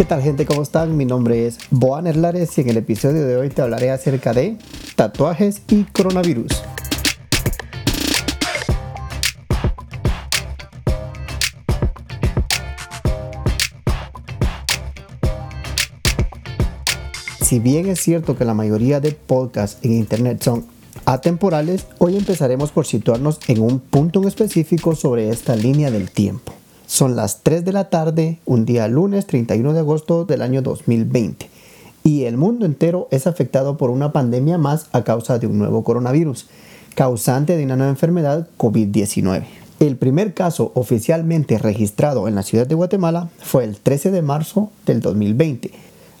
¿Qué tal gente? ¿Cómo están? Mi nombre es Boan Erlares y en el episodio de hoy te hablaré acerca de tatuajes y coronavirus. Si bien es cierto que la mayoría de podcasts en internet son atemporales, hoy empezaremos por situarnos en un punto en específico sobre esta línea del tiempo. Son las 3 de la tarde, un día lunes 31 de agosto del año 2020, y el mundo entero es afectado por una pandemia más a causa de un nuevo coronavirus, causante de una nueva enfermedad COVID-19. El primer caso oficialmente registrado en la ciudad de Guatemala fue el 13 de marzo del 2020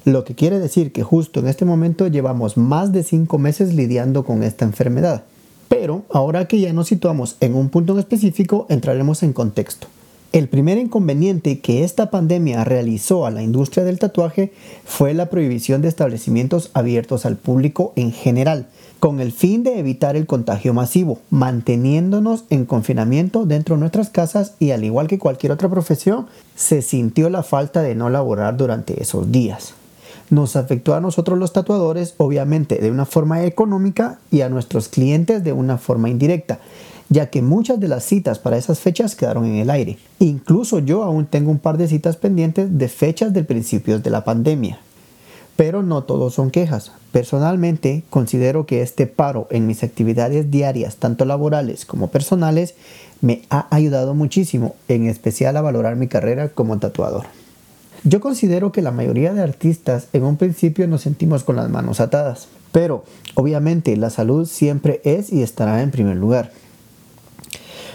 lo que quiere decir que justo en este momento llevamos más de 5 meses lidiando con esta enfermedad. Pero ahora que ya nos situamos en un punto en específico, entraremos en contexto. El primer inconveniente que esta pandemia realizó a la industria del tatuaje fue la prohibición de establecimientos abiertos al público en general, con el fin de evitar el contagio masivo, manteniéndonos en confinamiento dentro de nuestras casas y al igual que cualquier otra profesión, se sintió la falta de no laborar durante esos días. Nos afectó a nosotros los tatuadores, obviamente de una forma económica y a nuestros clientes de una forma indirecta, ya que muchas de las citas para esas fechas quedaron en el aire. Incluso yo aún tengo un par de citas pendientes de fechas del principio de la pandemia. Pero no todos son quejas. Personalmente considero que este paro en mis actividades diarias, tanto laborales como personales, me ha ayudado muchísimo, en especial a valorar mi carrera como tatuador. Yo considero que la mayoría de artistas en un principio nos sentimos con las manos atadas, pero obviamente la salud siempre es y estará en primer lugar.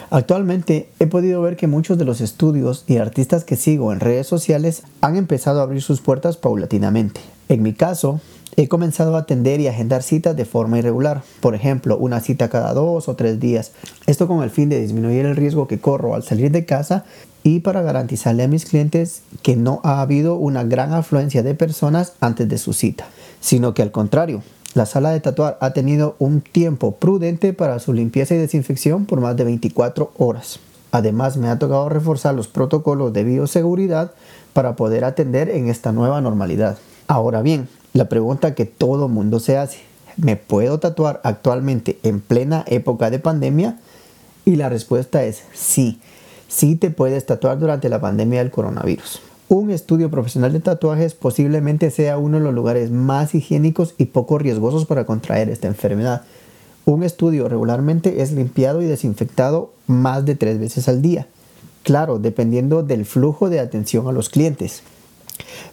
Actualmente he podido ver que muchos de los estudios y artistas que sigo en redes sociales han empezado a abrir sus puertas paulatinamente. En mi caso, he comenzado a atender y agendar citas de forma irregular, por ejemplo, una cita cada dos o tres días. Esto con el fin de disminuir el riesgo que corro al salir de casa y para garantizarle a mis clientes que no ha habido una gran afluencia de personas antes de su cita, sino que al contrario, la sala de tatuar ha tenido un tiempo prudente para su limpieza y desinfección por más de 24 horas. Además, me ha tocado reforzar los protocolos de bioseguridad para poder atender en esta nueva normalidad. Ahora bien, la pregunta que todo mundo se hace, ¿me puedo tatuar actualmente en plena época de pandemia? Y la respuesta es sí sí te puedes tatuar durante la pandemia del coronavirus. Un estudio profesional de tatuajes posiblemente sea uno de los lugares más higiénicos y poco riesgosos para contraer esta enfermedad. Un estudio regularmente es limpiado y desinfectado más de tres veces al día. Claro, dependiendo del flujo de atención a los clientes.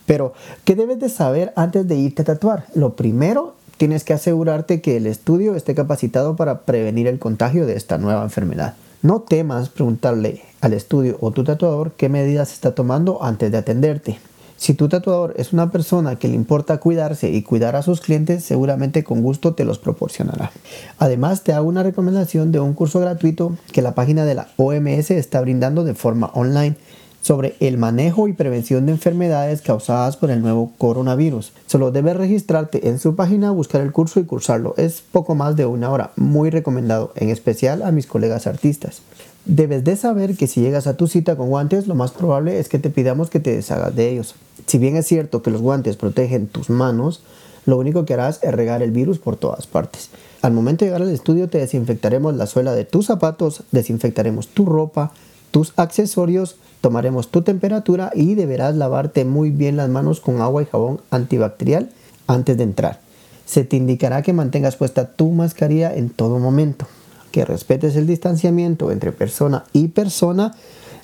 Pero, ¿qué debes de saber antes de irte a tatuar? Lo primero, tienes que asegurarte que el estudio esté capacitado para prevenir el contagio de esta nueva enfermedad. No temas preguntarle al estudio o tu tatuador qué medidas está tomando antes de atenderte. Si tu tatuador es una persona que le importa cuidarse y cuidar a sus clientes, seguramente con gusto te los proporcionará. Además, te hago una recomendación de un curso gratuito que la página de la OMS está brindando de forma online sobre el manejo y prevención de enfermedades causadas por el nuevo coronavirus. Solo debes registrarte en su página, buscar el curso y cursarlo. Es poco más de una hora, muy recomendado, en especial a mis colegas artistas. Debes de saber que si llegas a tu cita con guantes, lo más probable es que te pidamos que te deshagas de ellos. Si bien es cierto que los guantes protegen tus manos, lo único que harás es regar el virus por todas partes. Al momento de llegar al estudio te desinfectaremos la suela de tus zapatos, desinfectaremos tu ropa, tus accesorios, tomaremos tu temperatura y deberás lavarte muy bien las manos con agua y jabón antibacterial antes de entrar. Se te indicará que mantengas puesta tu mascarilla en todo momento, que respetes el distanciamiento entre persona y persona,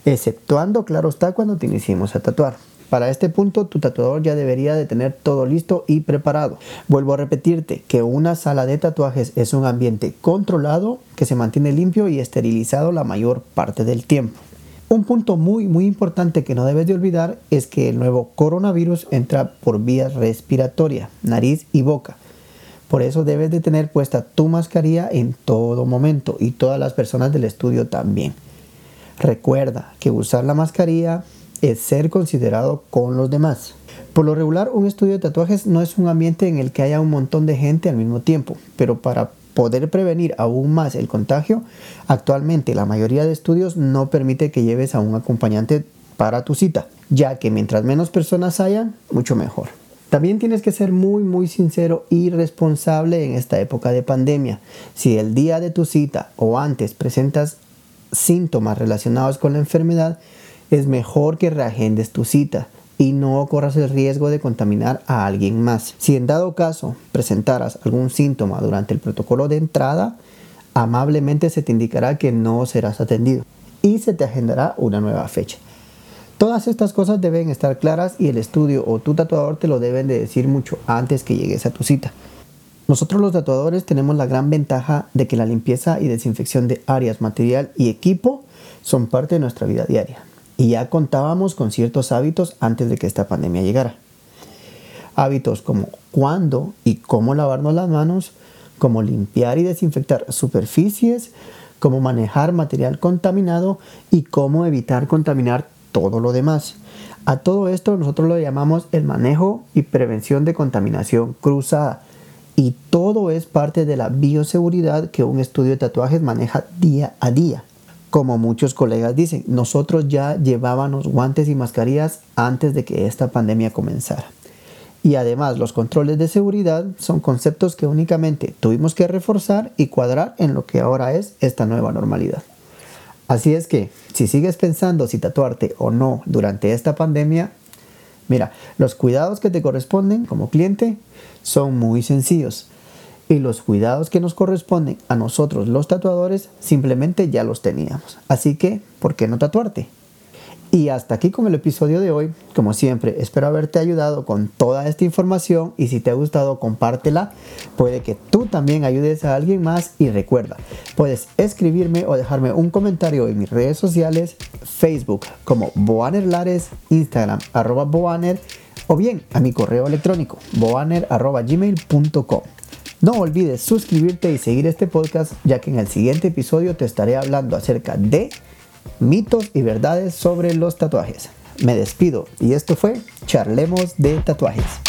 exceptuando, claro está, cuando te iniciemos a tatuar. Para este punto, tu tatuador ya debería de tener todo listo y preparado. Vuelvo a repetirte que una sala de tatuajes es un ambiente controlado que se mantiene limpio y esterilizado la mayor parte del tiempo. Un punto muy muy importante que no debes de olvidar es que el nuevo coronavirus entra por vías respiratorias, nariz y boca. Por eso debes de tener puesta tu mascarilla en todo momento y todas las personas del estudio también. Recuerda que usar la mascarilla es ser considerado con los demás. Por lo regular, un estudio de tatuajes no es un ambiente en el que haya un montón de gente al mismo tiempo, pero para poder prevenir aún más el contagio, actualmente la mayoría de estudios no permite que lleves a un acompañante para tu cita, ya que mientras menos personas hayan, mucho mejor. También tienes que ser muy muy sincero y responsable en esta época de pandemia. Si el día de tu cita o antes presentas síntomas relacionados con la enfermedad, es mejor que reagendes tu cita y no corras el riesgo de contaminar a alguien más. Si en dado caso presentaras algún síntoma durante el protocolo de entrada, amablemente se te indicará que no serás atendido y se te agendará una nueva fecha. Todas estas cosas deben estar claras y el estudio o tu tatuador te lo deben de decir mucho antes que llegues a tu cita. Nosotros los tatuadores tenemos la gran ventaja de que la limpieza y desinfección de áreas, material y equipo son parte de nuestra vida diaria. Y ya contábamos con ciertos hábitos antes de que esta pandemia llegara. Hábitos como cuándo y cómo lavarnos las manos, cómo limpiar y desinfectar superficies, cómo manejar material contaminado y cómo evitar contaminar todo lo demás. A todo esto nosotros lo llamamos el manejo y prevención de contaminación cruzada. Y todo es parte de la bioseguridad que un estudio de tatuajes maneja día a día. Como muchos colegas dicen, nosotros ya llevábamos guantes y mascarillas antes de que esta pandemia comenzara. Y además los controles de seguridad son conceptos que únicamente tuvimos que reforzar y cuadrar en lo que ahora es esta nueva normalidad. Así es que, si sigues pensando si tatuarte o no durante esta pandemia, mira, los cuidados que te corresponden como cliente son muy sencillos. Y los cuidados que nos corresponden a nosotros los tatuadores simplemente ya los teníamos. Así que, ¿por qué no tatuarte? Y hasta aquí con el episodio de hoy. Como siempre, espero haberte ayudado con toda esta información y si te ha gustado, compártela. Puede que tú también ayudes a alguien más y recuerda, puedes escribirme o dejarme un comentario en mis redes sociales, Facebook como Boaner Lares, Instagram arroba Boaner o bien a mi correo electrónico boaner. No olvides suscribirte y seguir este podcast ya que en el siguiente episodio te estaré hablando acerca de mitos y verdades sobre los tatuajes. Me despido y esto fue Charlemos de Tatuajes.